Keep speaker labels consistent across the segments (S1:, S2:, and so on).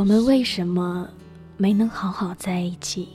S1: 我们为什么没能好好在一起？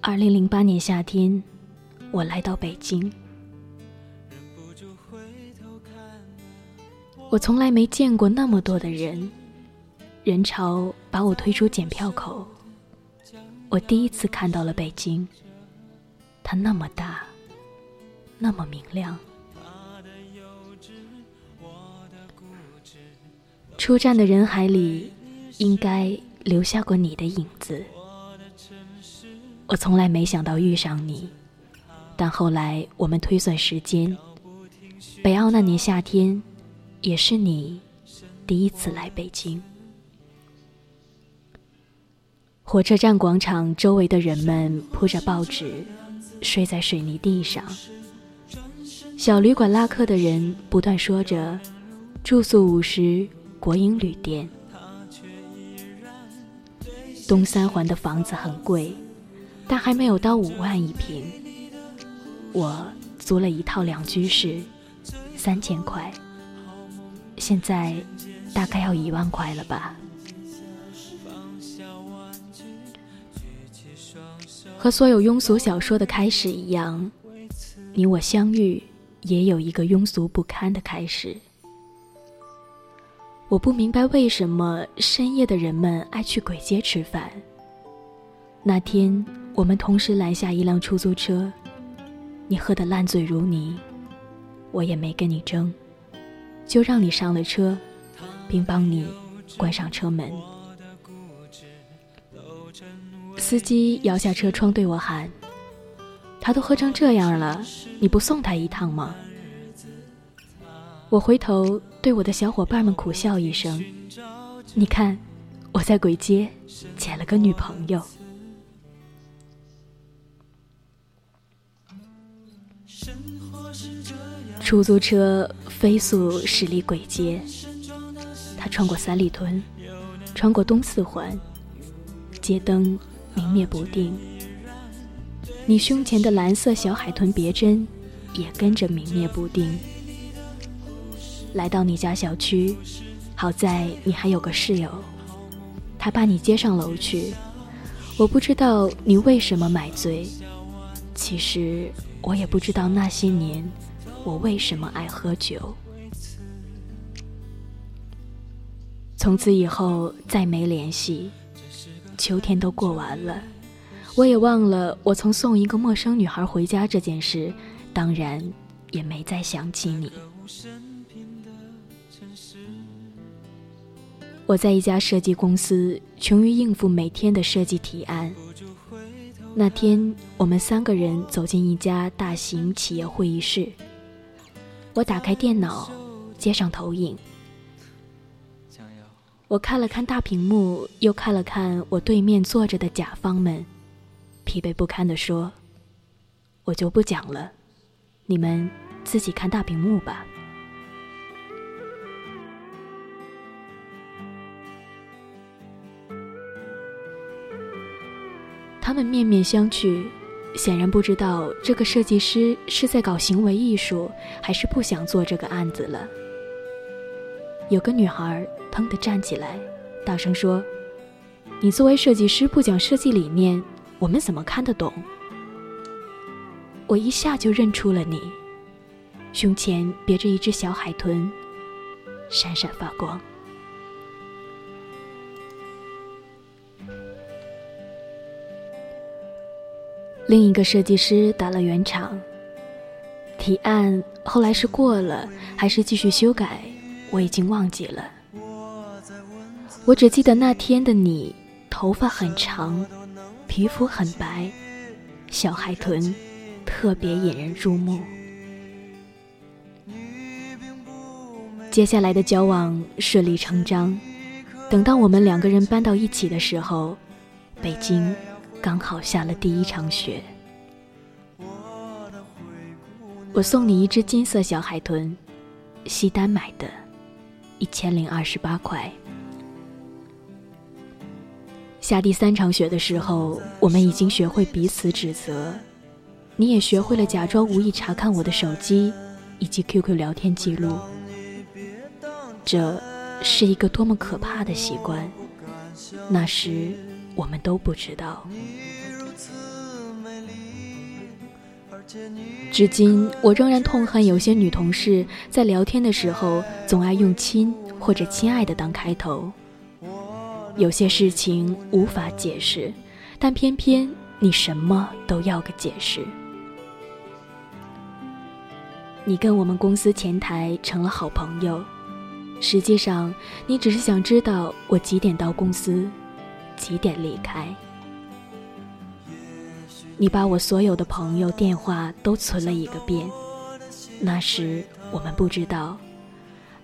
S1: 二零零八年夏天，我来到北京。我从来没见过那么多的人，人潮把我推出检票口。我第一次看到了北京，它那么大，那么明亮。出站的人海里，应该留下过你的影子。我从来没想到遇上你，但后来我们推算时间，北澳那年夏天。也是你第一次来北京。火车站广场周围的人们铺着报纸，睡在水泥地上。小旅馆拉客的人不断说着：“住宿五十，国营旅店。”东三环的房子很贵，但还没有到五万一平。我租了一套两居室，三千块。现在大概要一万块了吧。和所有庸俗小说的开始一样，你我相遇也有一个庸俗不堪的开始。我不明白为什么深夜的人们爱去鬼街吃饭。那天我们同时拦下一辆出租车，你喝得烂醉如泥，我也没跟你争。就让你上了车，并帮你关上车门。司机摇下车窗对我喊：“他都喝成这样了，你不送他一趟吗？”我回头对我的小伙伴们苦笑一声：“你看，我在鬼街捡了个女朋友。”出租车飞速驶离鬼街，它穿过三里屯，穿过东四环，街灯明灭不定。你胸前的蓝色小海豚别针也跟着明灭不定。来到你家小区，好在你还有个室友，他把你接上楼去。我不知道你为什么买醉，其实我也不知道那些年。我为什么爱喝酒？从此以后再没联系，秋天都过完了，我也忘了我曾送一个陌生女孩回家这件事，当然也没再想起你。我在一家设计公司，穷于应付每天的设计提案。那天，我们三个人走进一家大型企业会议室。我打开电脑，接上投影。我看了看大屏幕，又看了看我对面坐着的甲方们，疲惫不堪地说：“我就不讲了，你们自己看大屏幕吧。”他们面面相觑。显然不知道这个设计师是在搞行为艺术，还是不想做这个案子了。有个女孩腾地站起来，大声说：“你作为设计师不讲设计理念，我们怎么看得懂？”我一下就认出了你，胸前别着一只小海豚，闪闪发光。另一个设计师打了圆场。提案后来是过了，还是继续修改，我已经忘记了。我只记得那天的你，头发很长，皮肤很白，小海豚特别引人注目。接下来的交往顺理成章。等到我们两个人搬到一起的时候，北京。刚好下了第一场雪，我送你一只金色小海豚，西单买的，一千零二十八块。下第三场雪的时候，我们已经学会彼此指责，你也学会了假装无意查看我的手机以及 QQ 聊天记录。这是一个多么可怕的习惯，那时我们都不知道。至今，我仍然痛恨有些女同事在聊天的时候总爱用“亲”或者“亲爱的”当开头。有些事情无法解释，但偏偏你什么都要个解释。你跟我们公司前台成了好朋友，实际上你只是想知道我几点到公司，几点离开。你把我所有的朋友电话都存了一个遍。那时我们不知道，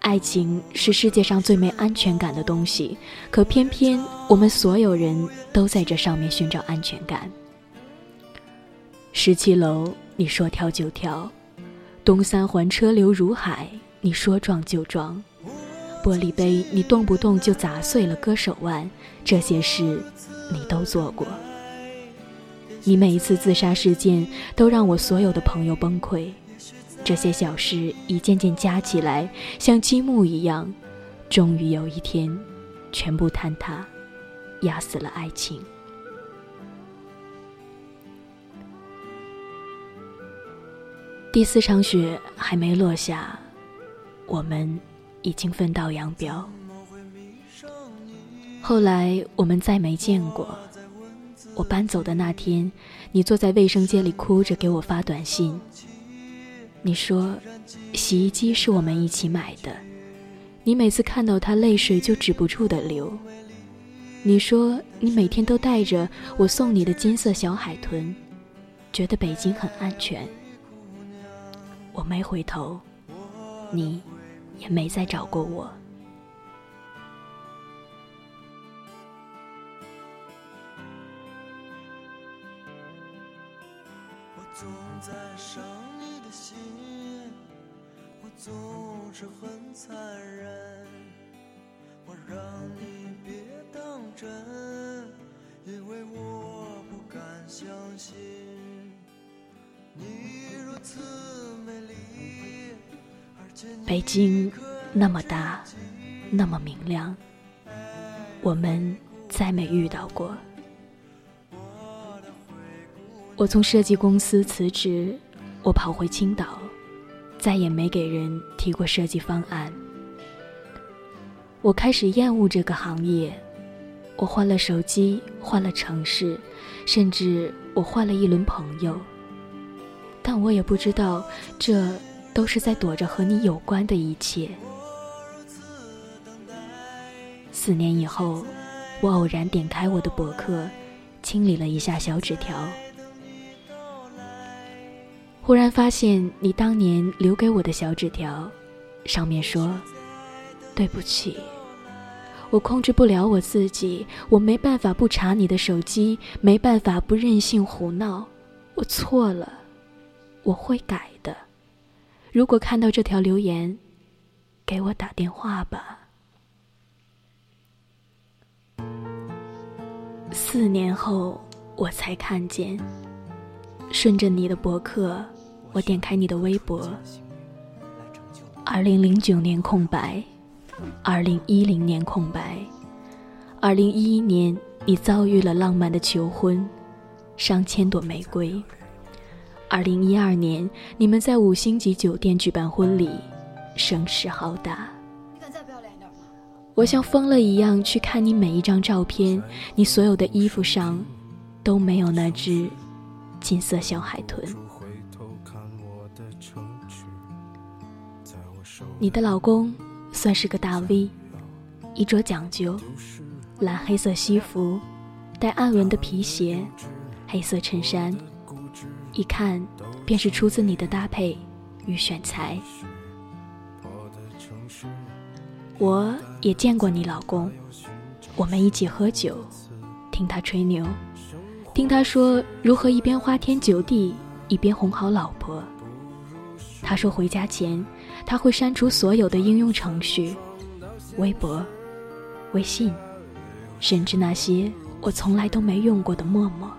S1: 爱情是世界上最没安全感的东西，可偏偏我们所有人都在这上面寻找安全感。十七楼，你说跳就跳；东三环车流如海，你说撞就撞；玻璃杯你动不动就砸碎了割手腕，这些事你都做过。你每一次自杀事件都让我所有的朋友崩溃，这些小事一件件加起来，像积木一样，终于有一天，全部坍塌，压死了爱情。第四场雪还没落下，我们已经分道扬镳。后来我们再没见过。我搬走的那天，你坐在卫生间里哭着给我发短信。你说，洗衣机是我们一起买的，你每次看到它，泪水就止不住的流。你说，你每天都带着我送你的金色小海豚，觉得北京很安全。我没回头，你也没再找过我。总在伤你的心，我总是很残忍，我让你别当真，因为我不敢相信你如此美丽。北京那么大，那么明亮，我们再没遇到过。我从设计公司辞职，我跑回青岛，再也没给人提过设计方案。我开始厌恶这个行业，我换了手机，换了城市，甚至我换了一轮朋友。但我也不知道，这都是在躲着和你有关的一切。四年以后，我偶然点开我的博客，清理了一下小纸条。忽然发现你当年留给我的小纸条，上面说：“对不起，我控制不了我自己，我没办法不查你的手机，没办法不任性胡闹，我错了，我会改的。如果看到这条留言，给我打电话吧。”四年后，我才看见，顺着你的博客。我点开你的微博，二零零九年空白，二零一零年空白，二零一一年你遭遇了浪漫的求婚，上千朵玫瑰。二零一二年你们在五星级酒店举办婚礼，声势浩大。你敢再不要脸点吗？我像疯了一样去看你每一张照片，你所有的衣服上都没有那只金色小海豚。你的老公算是个大 V，衣着讲究，蓝黑色西服，带暗纹的皮鞋，黑色衬衫，一看便是出自你的搭配与选材。我也见过你老公，我们一起喝酒，听他吹牛，听他说如何一边花天酒地，一边哄好老婆。他说回家前。他会删除所有的应用程序，微博、微信，甚至那些我从来都没用过的陌陌。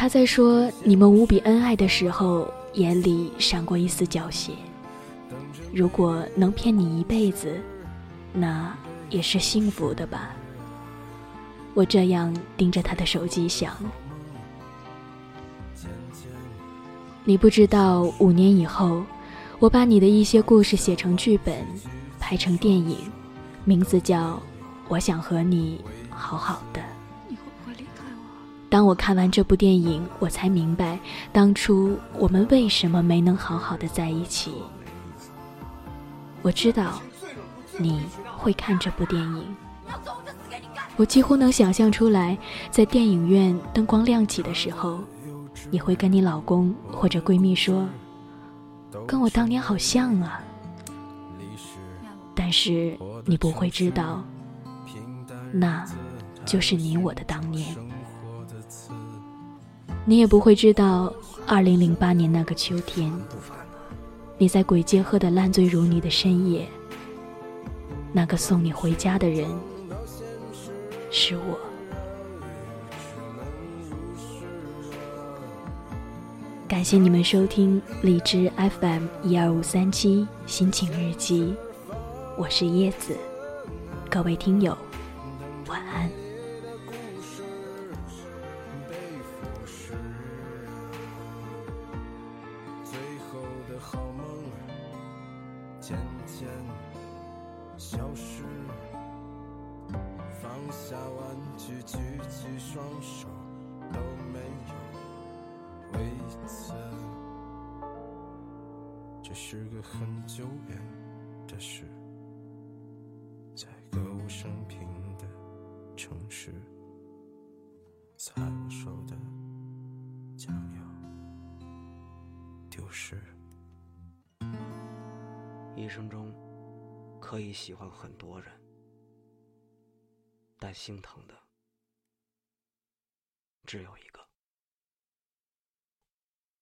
S1: 他在说你们无比恩爱的时候，眼里闪过一丝狡黠。如果能骗你一辈子，那也是幸福的吧。我这样盯着他的手机想。你不知道，五年以后，我把你的一些故事写成剧本，拍成电影，名字叫《我想和你好好的》。当我看完这部电影，我才明白当初我们为什么没能好好的在一起。我知道你会看这部电影，我几乎能想象出来，在电影院灯光亮起的时候，你会跟你老公或者闺蜜说：“跟我当年好像啊。”但是你不会知道，那就是你我的当年。你也不会知道，二零零八年那个秋天。你在鬼街喝得烂醉如泥的深夜，那个送你回家的人是我。感谢你们收听荔枝 FM 一二五三七心情日记，我是叶子，各位听友，晚安。渐渐消失，放下玩具，举起双手，都没有规则。
S2: 这是个很久远的事，在歌舞升平的城市，在我手的将要丢失。
S3: 一生中可以喜欢很多人，但心疼的只有一个。